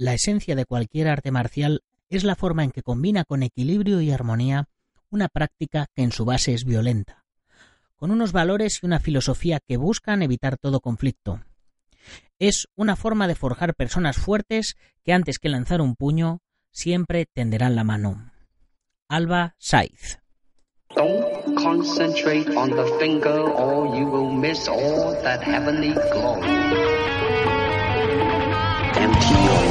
La esencia de cualquier arte marcial es la forma en que combina con equilibrio y armonía una práctica que en su base es violenta, con unos valores y una filosofía que buscan evitar todo conflicto. Es una forma de forjar personas fuertes que antes que lanzar un puño siempre tenderán la mano. Alba Saiz. Don't concentrate on the finger or you will miss all that heavenly glow. Empty your mind,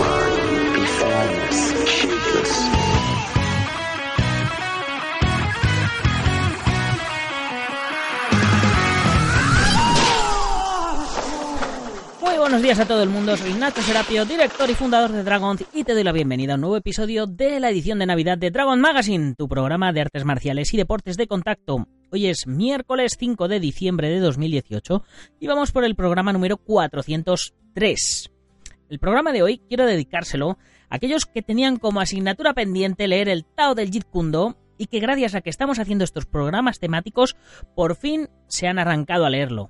Muy buenos días a todo el mundo, soy Nacho Serapio, director y fundador de Dragon y te doy la bienvenida a un nuevo episodio de la edición de Navidad de Dragon Magazine, tu programa de artes marciales y deportes de contacto. Hoy es miércoles 5 de diciembre de 2018 y vamos por el programa número 403. El programa de hoy quiero dedicárselo a aquellos que tenían como asignatura pendiente leer el Tao del Jeet Kune Do y que gracias a que estamos haciendo estos programas temáticos por fin se han arrancado a leerlo.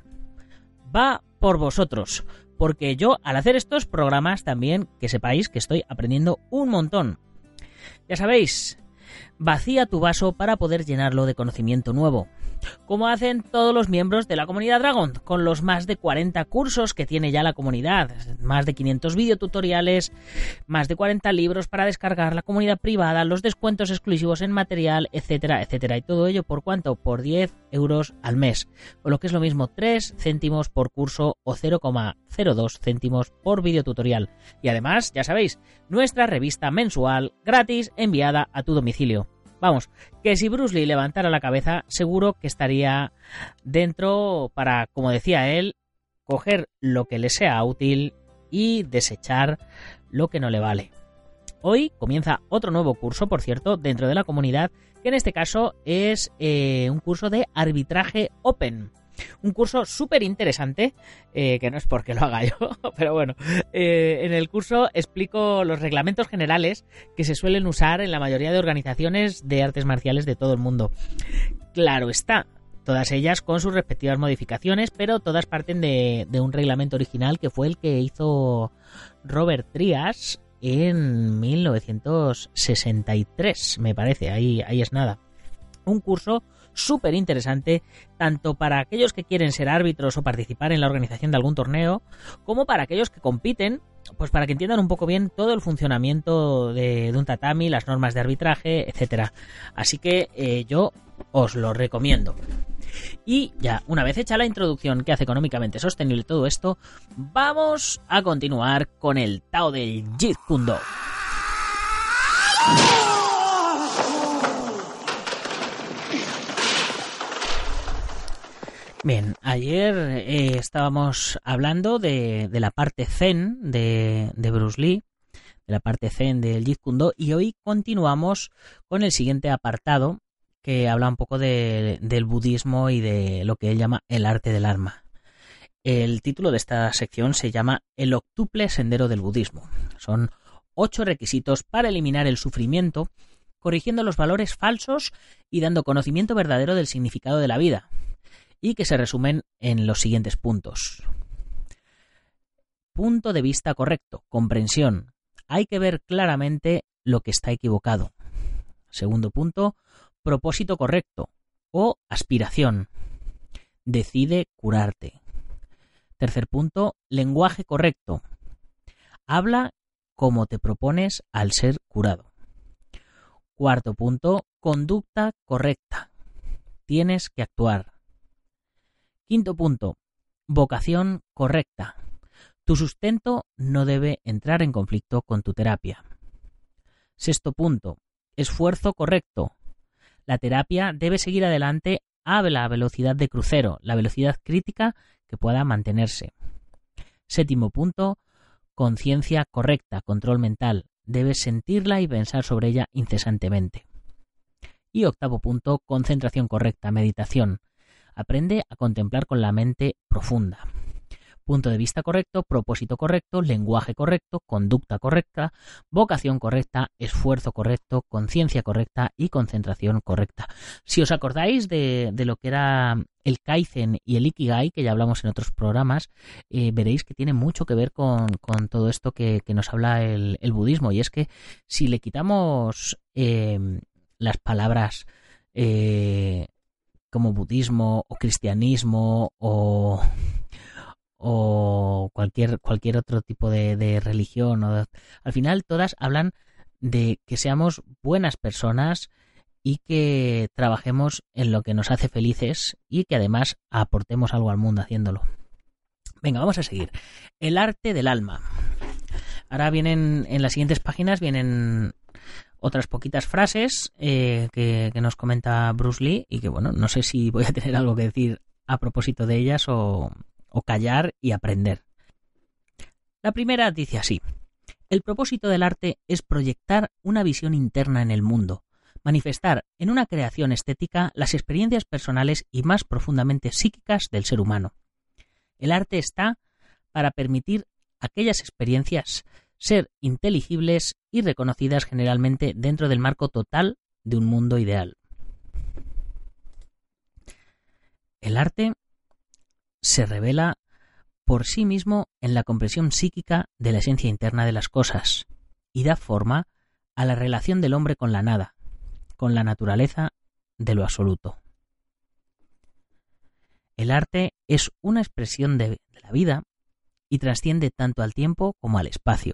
Va por vosotros, porque yo al hacer estos programas también que sepáis que estoy aprendiendo un montón. Ya sabéis, vacía tu vaso para poder llenarlo de conocimiento nuevo, como hacen todos los miembros de la comunidad Dragon, con los más de 40 cursos que tiene ya la comunidad, más de 500 videotutoriales, más de 40 libros para descargar, la comunidad privada, los descuentos exclusivos en material, etcétera, etcétera. Y todo ello por cuánto? Por 10 euros al mes, o lo que es lo mismo 3 céntimos por curso o 0,02 céntimos por videotutorial. Y además, ya sabéis, nuestra revista mensual gratis enviada a tu domicilio. Vamos, que si Bruce Lee levantara la cabeza, seguro que estaría dentro para, como decía él, coger lo que le sea útil y desechar lo que no le vale. Hoy comienza otro nuevo curso, por cierto, dentro de la comunidad, que en este caso es eh, un curso de arbitraje open. Un curso súper interesante, eh, que no es porque lo haga yo, pero bueno, eh, en el curso explico los reglamentos generales que se suelen usar en la mayoría de organizaciones de artes marciales de todo el mundo. Claro está, todas ellas con sus respectivas modificaciones, pero todas parten de, un reglamento original que fue el que hizo Robert Trias en 1963, me parece, ahí, ahí es nada. Un curso súper interesante, tanto para aquellos que quieren ser árbitros o participar en la organización de algún torneo, como para aquellos que compiten, pues para que entiendan un poco bien todo el funcionamiento de, un tatami, las normas de arbitraje, etcétera. Así que eh, yo os lo recomiendo. Y ya, una vez hecha la introducción que hace económicamente sostenible todo esto, vamos a continuar con el Tao del Jeet Kune Do. Bien, ayer eh, estábamos hablando de, la parte zen de, Bruce Lee, de la parte zen del Jeet Kune Do, y hoy continuamos con el siguiente apartado que habla un poco de, del budismo y de lo que él llama el arte del arma. El título de esta sección se llama El octuple sendero del budismo. Son ocho requisitos para eliminar el sufrimiento, corrigiendo los valores falsos y dando conocimiento verdadero del significado de la vida, y que se resumen en los siguientes puntos. Punto de vista correcto, comprensión. Hay que ver claramente lo que está equivocado. Segundo punto, propósito correcto o aspiración. Decide curarte. Tercer punto, lenguaje correcto. Habla como te propones al ser curado. Cuarto punto, conducta correcta. Tienes que actuar. Quinto punto, vocación correcta. Tu sustento no debe entrar en conflicto con tu terapia. Sexto punto, esfuerzo correcto. La terapia debe seguir adelante a la velocidad de crucero, la velocidad crítica que pueda mantenerse. Séptimo punto, conciencia correcta, control mental. Debes sentirla y pensar sobre ella incesantemente. Y octavo punto, concentración correcta, meditación. Aprende a contemplar con la mente profunda punto de vista correcto, propósito correcto, lenguaje correcto, conducta correcta, vocación correcta, esfuerzo correcto, conciencia correcta y concentración correcta. Si os acordáis de, lo que era el Kaizen y el Ikigai, que ya hablamos en otros programas, eh, veréis que tiene mucho que ver con, todo esto que, nos habla el, budismo. Y es que si le quitamos eh, las palabras eh, como budismo o cristianismo o o cualquier, cualquier otro tipo de, religión. O al final todas hablan de que seamos buenas personas y que trabajemos en lo que nos hace felices y que además aportemos algo al mundo haciéndolo. Venga, vamos a seguir. El arte del alma. Ahora vienen en las siguientes páginas vienen otras poquitas frases eh, que, nos comenta Bruce Lee y que bueno, no sé si voy a tener algo que decir a propósito de ellas o callar y aprender. La primera dice así. El propósito del arte es proyectar una visión interna en el mundo, manifestar en una creación estética las experiencias personales y más profundamente psíquicas del ser humano. El arte está para permitir aquellas experiencias ser inteligibles y reconocidas generalmente dentro del marco total de un mundo ideal. El arte se revela por sí mismo en la comprensión psíquica de la esencia interna de las cosas y da forma a la relación del hombre con la nada, con la naturaleza de lo absoluto. El arte es una expresión de, la vida y trasciende tanto al tiempo como al espacio.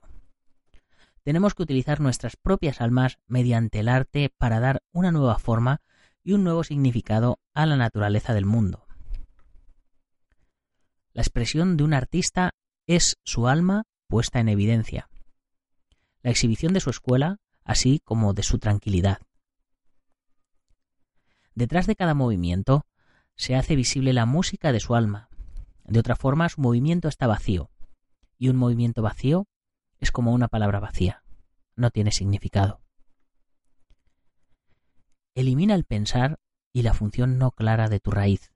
Tenemos que utilizar nuestras propias almas mediante el arte para dar una nueva forma y un nuevo significado a la naturaleza del mundo. La expresión de un artista es su alma puesta en evidencia, la exhibición de su escuela, así como de su tranquilidad. Detrás de cada movimiento se hace visible la música de su alma. De otra forma, su movimiento está vacío, y un movimiento vacío es como una palabra vacía, no tiene significado. Elimina el pensar y la función no clara de tu raíz.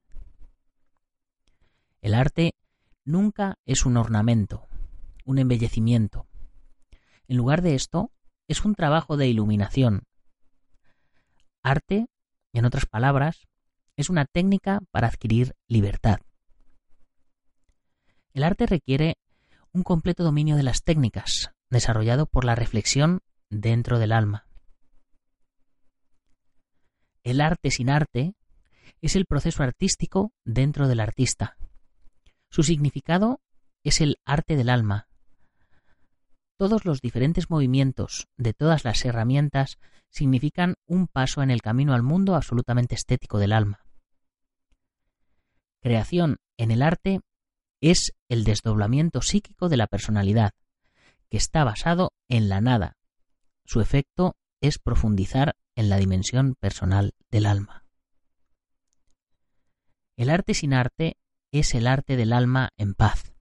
El arte nunca es un ornamento, un embellecimiento. En lugar de esto, es un trabajo de iluminación. Arte, en otras palabras, es una técnica para adquirir libertad. El arte requiere un completo dominio de las técnicas, desarrollado por la reflexión dentro del alma. El arte sin arte es el proceso artístico dentro del artista. Su significado es el arte del alma. Todos los diferentes movimientos de todas las herramientas significan un paso en el camino al mundo absolutamente estético del alma. Creación en el arte es el desdoblamiento psíquico de la personalidad, que está basado en la nada. Su efecto es profundizar en la dimensión personal del alma. El arte sin arte es el arte del alma en paz,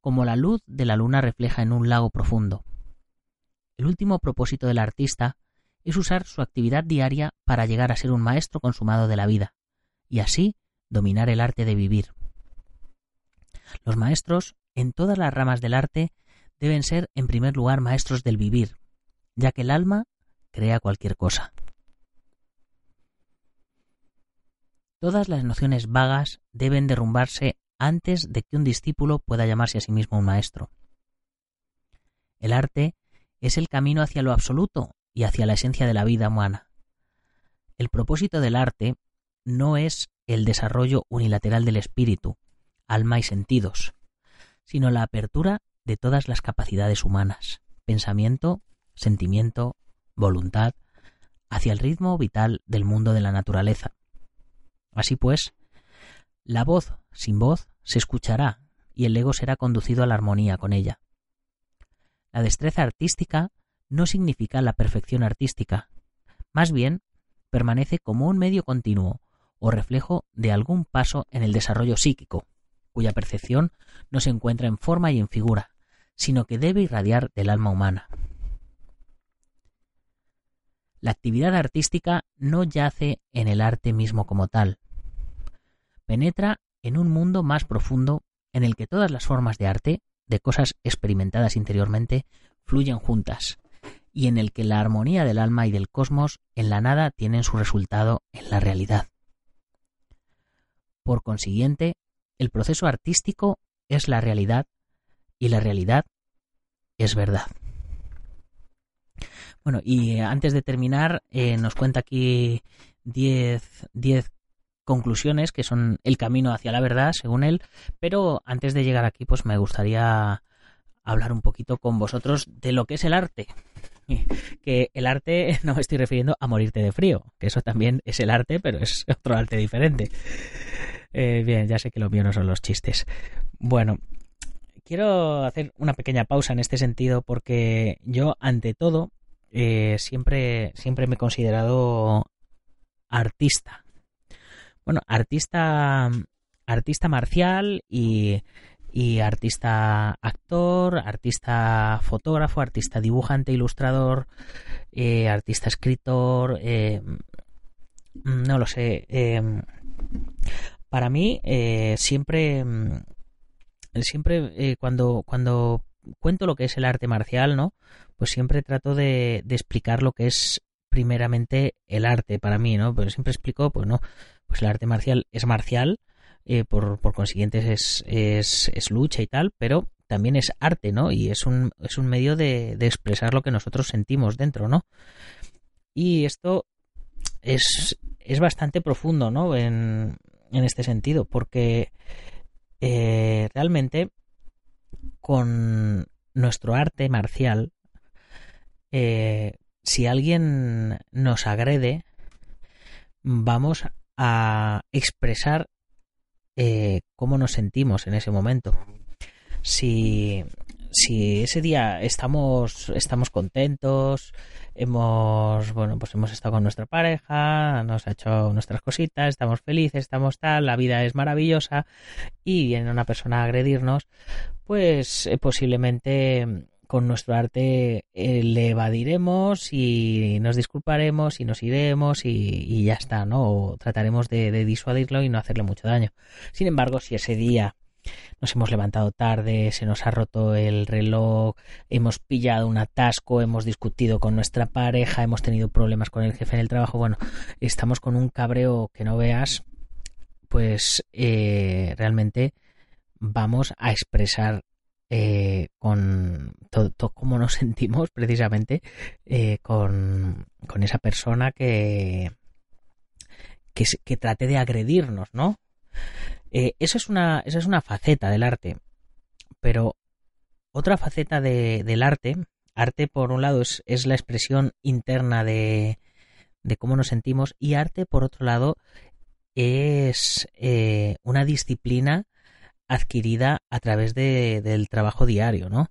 como la luz de la luna refleja en un lago profundo. El último propósito del artista es usar su actividad diaria para llegar a ser un maestro consumado de la vida, y así dominar el arte de vivir. Los maestros, en todas las ramas del arte, deben ser, en primer lugar, maestros del vivir, ya que el alma crea cualquier cosa. Todas las nociones vagas deben derrumbarse antes de que un discípulo pueda llamarse a sí mismo un maestro. El arte es el camino hacia lo absoluto y hacia la esencia de la vida humana. El propósito del arte no es el desarrollo unilateral del espíritu, alma y sentidos, sino la apertura de todas las capacidades humanas, pensamiento, sentimiento, voluntad, hacia el ritmo vital del mundo de la naturaleza, Así pues, la voz sin voz se escuchará y el ego será conducido a la armonía con ella. La destreza artística no significa la perfección artística, más bien permanece como un medio continuo o reflejo de algún paso en el desarrollo psíquico, cuya percepción no se encuentra en forma y en figura, sino que debe irradiar del alma humana. La actividad artística no yace en el arte mismo como tal. Penetra en un mundo más profundo en el que todas las formas de arte, de cosas experimentadas interiormente, fluyen juntas, y en el que la armonía del alma y del cosmos en la nada tienen su resultado en la realidad. Por consiguiente, el proceso artístico es la realidad y la realidad es verdad. Bueno, y antes de terminar, eh, nos cuenta aquí 10 conclusiones que son el camino hacia la verdad, según él. Pero antes de llegar aquí, pues me gustaría hablar un poquito con vosotros de lo que es el arte. Que el arte no me estoy refiriendo a morirte de frío, que eso también es el arte, pero es otro arte diferente. Eh, bien, ya sé que lo mío no son los chistes. Bueno, quiero hacer una pequeña pausa en este sentido porque yo, ante todo, eh, siempre, siempre me he considerado artista. Bueno, artista, artista marcial y, y artista actor, artista fotógrafo, artista dibujante, ilustrador, eh, artista escritor, eh, no lo sé. Para mí siempre siempre cuando cuando cuento lo que es el arte marcial, ¿no? Pues siempre trato de, explicar lo que es primeramente el arte para mí, ¿no? Pero siempre explico, pues no, pues el arte marcial es marcial, eh, por, por, consiguiente es, es, es, lucha y tal, pero también es arte, ¿no? Y es un, es un medio de, de, expresar lo que nosotros sentimos dentro, ¿no? Y esto es, es bastante profundo, ¿no? En, en este sentido, porque eh, realmente con nuestro arte marcial, eh, si alguien nos agrede, vamos a expresar eh, cómo nos sentimos en ese momento. Si, si ese día estamos, estamos contentos, hemos, bueno, pues hemos estado con nuestra pareja, nos ha hecho nuestras cositas, estamos felices, estamos tal, la vida es maravillosa y viene una persona a agredirnos, pues eh, posiblemente con nuestro arte eh, le evadiremos y nos disculparemos y nos iremos y, ya está, ¿no? O trataremos de, de, disuadirlo y no hacerle mucho daño. Sin embargo, si ese día nos hemos levantado tarde, se nos ha roto el reloj, hemos pillado un atasco, hemos discutido con nuestra pareja, hemos tenido problemas con el jefe en el trabajo, bueno, estamos con un cabreo que no veas, pues eh, realmente vamos a expresar eh, con todo, cómo nos sentimos precisamente eh, con, esa persona que, que, que trate de agredirnos, ¿no? Eh, eso, es una, esa es una faceta del arte. Pero otra faceta de, del arte, arte por un lado es, es la expresión interna de, de, cómo nos sentimos y arte por otro lado es eh, una disciplina adquirida a través de, del trabajo diario, ¿no?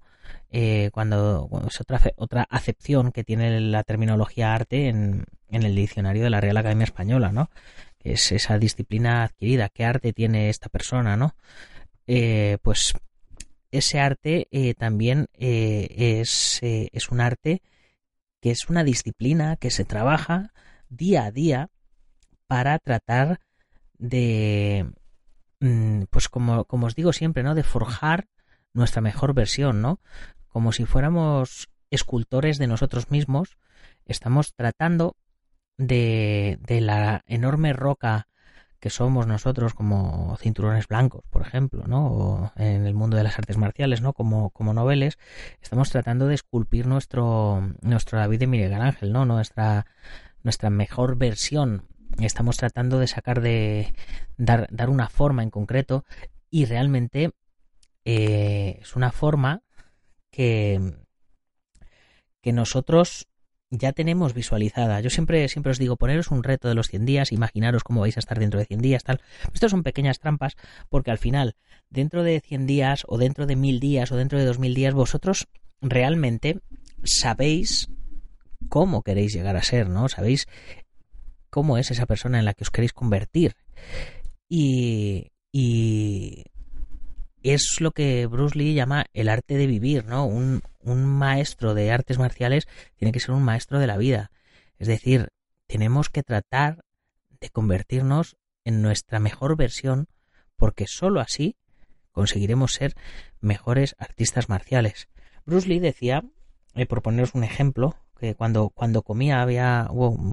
Eh, cuando, es otra, otra acepción que tiene la terminología arte en, en el diccionario de la Real Academia Española, ¿no? Es esa disciplina adquirida, qué arte tiene esta persona, ¿no? Eh, pues ese arte eh, también eh, es, es, un arte que es una disciplina que se trabaja día a día para tratar de, mm, pues como, como os digo siempre, ¿no? De forjar nuestra mejor versión, ¿no? Como si fuéramos escultores de nosotros mismos, estamos tratando de, de la enorme roca que somos nosotros como cinturones blancos, por ejemplo, ¿no? O en el mundo de las artes marciales, ¿no? Como, como noveles, estamos tratando de esculpir nuestro, nuestro David de Miguel Ángel, ¿no? Nuestra, nuestra mejor versión. Estamos tratando de sacar de. dar, dar una forma en concreto. Y realmente eh, es una forma que, que nosotros ya tenemos visualizada. Yo siempre, siempre os digo, poneros un reto de los 100 días, imaginaros cómo vais a estar dentro de 100 días, tal. Estas son pequeñas trampas porque al final, dentro de 100 días o dentro de 1000 días o dentro de 2000 días, vosotros realmente sabéis cómo queréis llegar a ser, ¿no? Sabéis cómo es esa persona en la que os queréis convertir. Y, y es lo que Bruce Lee llama el arte de vivir, ¿no? Un, maestro de artes marciales tiene que ser un maestro de la vida. Es decir, tenemos que tratar de convertirnos en nuestra mejor versión porque sólo así conseguiremos ser mejores artistas marciales. Bruce Lee decía, eh, por poneros un ejemplo, que cuando, cuando comía había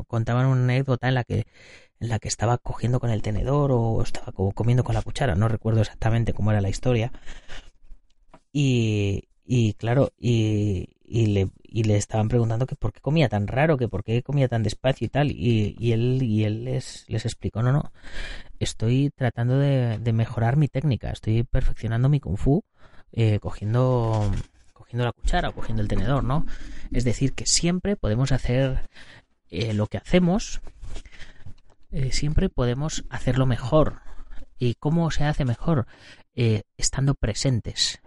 contaban una anécdota en la que en la que estaba cogiendo con el tenedor o estaba comiendo con la cuchara, no recuerdo exactamente cómo era la historia. Y, y claro, y, y, le, y le estaban preguntando que por qué comía tan raro, que por qué comía tan despacio y tal. Y, y él, y él les, les explicó, no, no, estoy tratando de, de mejorar mi técnica, estoy perfeccionando mi kung fu, eh, cogiendo, cogiendo la cuchara o cogiendo el tenedor, ¿no? Es decir, que siempre podemos hacer eh, lo que hacemos eh, siempre podemos hacerlo mejor. ¿Y cómo se hace mejor? Eh, estando presentes,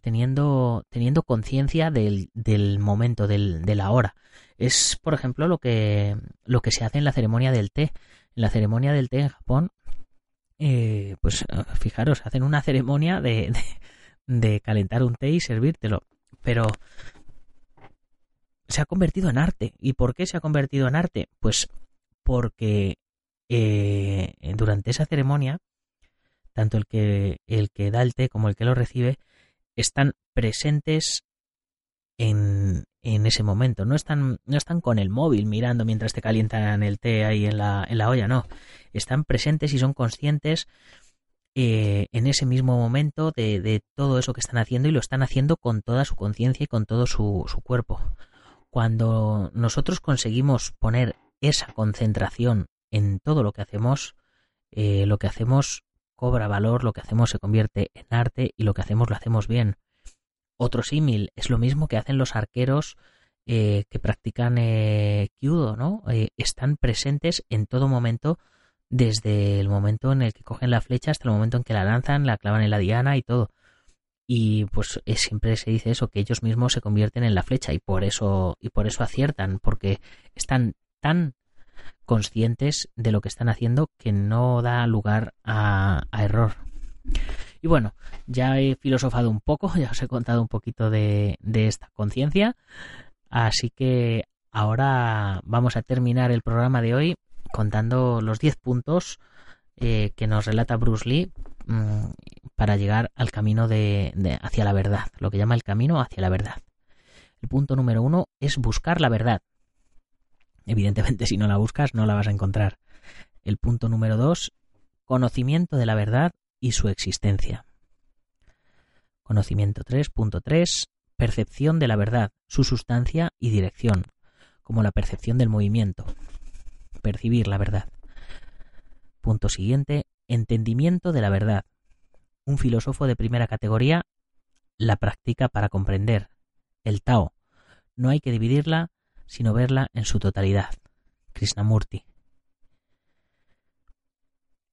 teniendo, teniendo conciencia del, del, momento, del, de la hora. Es, por ejemplo, lo que, lo que se hace en la ceremonia del té. En la ceremonia del té en Japón, eh, pues fijaros, hacen una ceremonia de, de, de calentar un té y servírtelo. Pero se ha convertido en arte. ¿Y por qué se ha convertido en arte? Pues porque eh, durante esa ceremonia, tanto el que, el que da el té como el que lo recibe están presentes en, en ese momento. No están, no están con el móvil mirando mientras te calientan el té ahí en la, en la olla, no. Están presentes y son conscientes eh, en ese mismo momento de, de, todo eso que están haciendo y lo están haciendo con toda su conciencia y con todo su, su cuerpo. Cuando nosotros conseguimos poner esa concentración en todo lo que hacemos, eh, lo que hacemos cobra valor, lo que hacemos se convierte en arte y lo que hacemos lo hacemos bien. Otro símil es lo mismo que hacen los arqueros eh, que practican eh, kyudo, ¿no? Eh, están presentes en todo momento, desde el momento en el que cogen la flecha hasta el momento en que la lanzan, la clavan en la diana y todo. Y pues siempre se dice eso, que ellos mismos se convierten en la flecha y por eso, y por eso aciertan, porque están tan conscientes de lo que están haciendo que no da lugar a, error. Y bueno, ya he filosofado un poco, ya os he contado un poquito de, de esta conciencia, así que ahora vamos a terminar el programa de hoy contando los 10 puntos eh, que nos relata Bruce Lee mmm, para llegar al camino de, hacia la verdad, lo que llama el camino hacia la verdad. El punto número uno es buscar la verdad. Evidentemente, si no la buscas, no la vas a encontrar. El punto número dos, conocimiento de la verdad y su existencia. Conocimiento 3.3, percepción de la verdad, su sustancia y dirección, como la percepción del movimiento. Percibir la verdad. Punto siguiente, entendimiento de la verdad. Un filósofo de primera categoría la practica para comprender. El Tao. No hay que dividirla sino verla en su totalidad. Krishnamurti.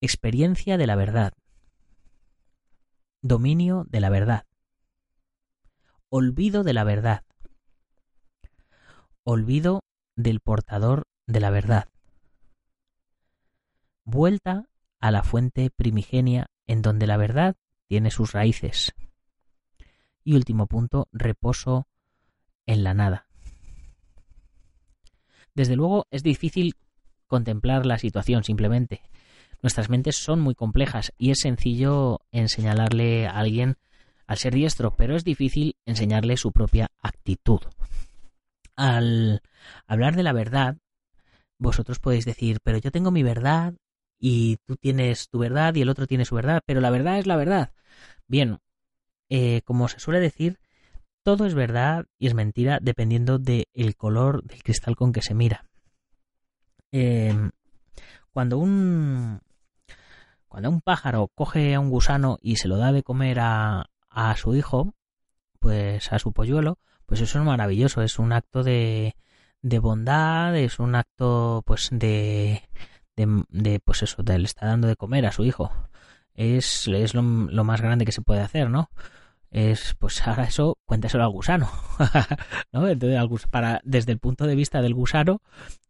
Experiencia de la verdad. Dominio de la verdad. Olvido de la verdad. Olvido del portador de la verdad. Vuelta a la fuente primigenia en donde la verdad tiene sus raíces. Y último punto, reposo en la nada. Desde luego es difícil contemplar la situación simplemente. Nuestras mentes son muy complejas y es sencillo enseñarle a alguien al ser diestro, pero es difícil enseñarle su propia actitud. Al hablar de la verdad, vosotros podéis decir, pero yo tengo mi verdad y tú tienes tu verdad y el otro tiene su verdad, pero la verdad es la verdad. Bien, eh, como se suele decir, todo es verdad y es mentira dependiendo del color del cristal con que se mira. Eh, cuando un cuando un pájaro coge a un gusano y se lo da de comer a, a su hijo, pues a su polluelo, pues eso es maravilloso, es un acto de, de bondad, es un acto pues de, de, de pues eso, de le está dando de comer a su hijo. Es, es lo, lo más grande que se puede hacer, ¿no? Es, pues ahora eso, cuéntaselo al gusano. ¿no? Desde el punto de vista del gusano,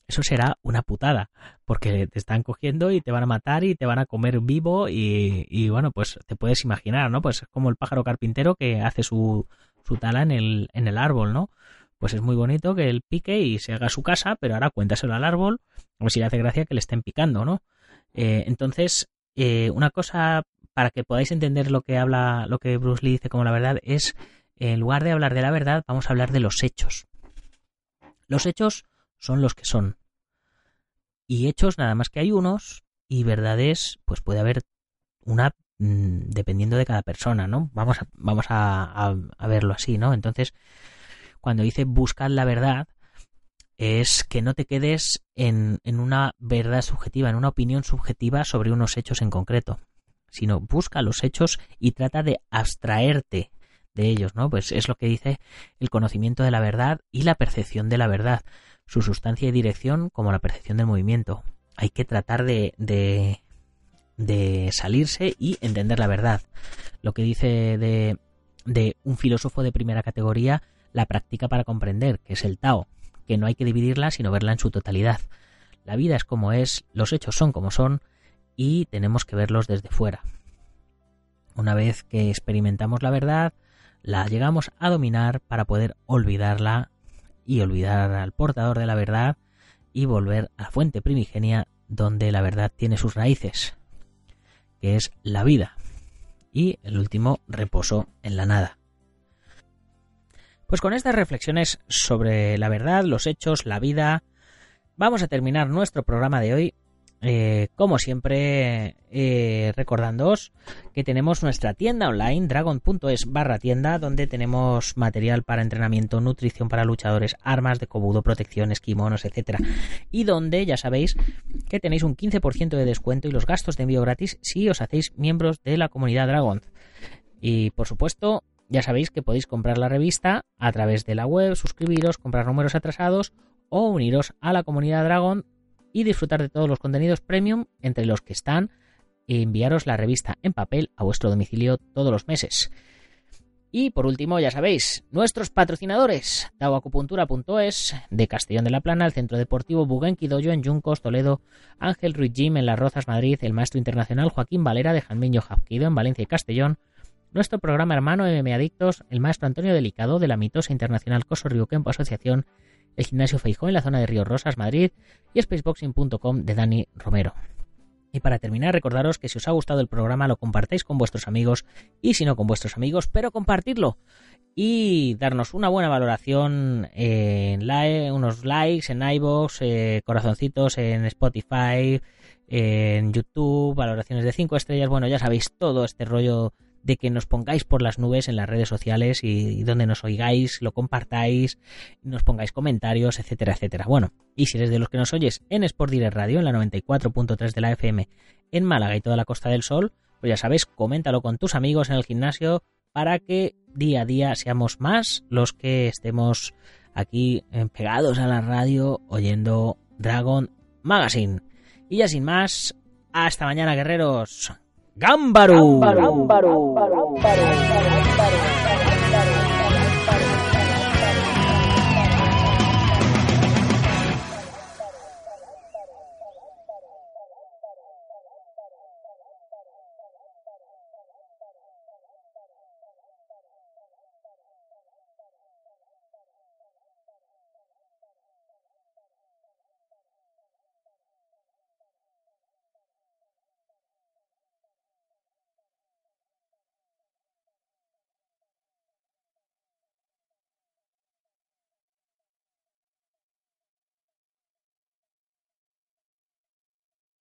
eso será una putada, porque te están cogiendo y te van a matar y te van a comer vivo y, y bueno, pues te puedes imaginar, ¿no? Pues es como el pájaro carpintero que hace su, su tala en el, en el árbol, ¿no? Pues es muy bonito que él pique y se haga su casa, pero ahora cuéntaselo al árbol, o si le hace gracia que le estén picando, ¿no? Eh, entonces, eh, una cosa para que podáis entender lo que habla, lo que Bruce Lee dice como la verdad, es en lugar de hablar de la verdad, vamos a hablar de los hechos. Los hechos son los que son. Y hechos nada más que hay unos, y verdades, pues puede haber una mm, dependiendo de cada persona, ¿no? Vamos a, vamos a, verlo así, ¿no? Entonces, cuando dice buscad la verdad, es que no te quedes en, en, una verdad subjetiva, en una opinión subjetiva sobre unos hechos en concreto, sino busca los hechos y trata de abstraerte de ellos, ¿no? Pues es lo que dice el conocimiento de la verdad y la percepción de la verdad, su sustancia y dirección como la percepción del movimiento. Hay que tratar de, de, de salirse y entender la verdad. Lo que dice de, de un filósofo de primera categoría, la práctica para comprender, que es el Tao, que no hay que dividirla sino verla en su totalidad. La vida es como es, los hechos son como son y tenemos que verlos desde fuera. Una vez que experimentamos la verdad, la llegamos a dominar para poder olvidarla y olvidar al portador de la verdad y volver a la fuente primigenia donde la verdad tiene sus raíces, que es la vida. Y el último, reposo en la nada. Pues con estas reflexiones sobre la verdad, los hechos, la vida, vamos a terminar nuestro programa de hoy. Eh, como siempre, eh, recordándoos que tenemos nuestra tienda online, dragon.es barra tienda, donde tenemos material para entrenamiento, nutrición para luchadores, armas de cobudo, protecciones, kimonos, etcétera. Y donde ya sabéis que tenéis un 15% de descuento y los gastos de envío gratis si os hacéis miembros de la comunidad Dragon. Y por supuesto, ya sabéis que podéis comprar la revista a través de la web, suscribiros, comprar números atrasados o uniros a la comunidad Dragon y disfrutar de todos los contenidos premium entre los que están enviaros la revista en papel a vuestro domicilio todos los meses. Y por último, ya sabéis, nuestros patrocinadores, taoacupuntura.es, de Castellón de la Plana, el Centro Deportivo Bugenki Doyo en Yuncos, Toledo, Ángel Ruiz Jim en Las Rozas, Madrid, el Maestro Internacional Joaquín Valera de Janmiño Jafquido en Valencia y Castellón, nuestro programa hermano MM Adictos, el maestro Antonio Delicado de la mitosa internacional Coso Río Kempo Asociación, el gimnasio Feijó en la zona de Río Rosas, Madrid y spaceboxing.com de Dani Romero. Y para terminar, recordaros que si os ha gustado el programa lo compartáis con vuestros amigos y si no con vuestros amigos, pero compartirlo y darnos una buena valoración en like, unos likes en iVoox, eh, corazoncitos en Spotify, en YouTube, valoraciones de 5 estrellas, bueno, ya sabéis todo este rollo de que nos pongáis por las nubes en las redes sociales y, donde nos oigáis, lo compartáis, nos pongáis comentarios, etcétera, etcétera. Bueno, y si eres de los que nos oyes en Sport Direct Radio, en la 94.3 de la FM, en Málaga y toda la Costa del Sol, pues ya sabes, coméntalo con tus amigos en el gimnasio para que día a día seamos más los que estemos aquí pegados a la radio oyendo Dragon Magazine. Y ya sin más, hasta mañana guerreros. 頑張ろう。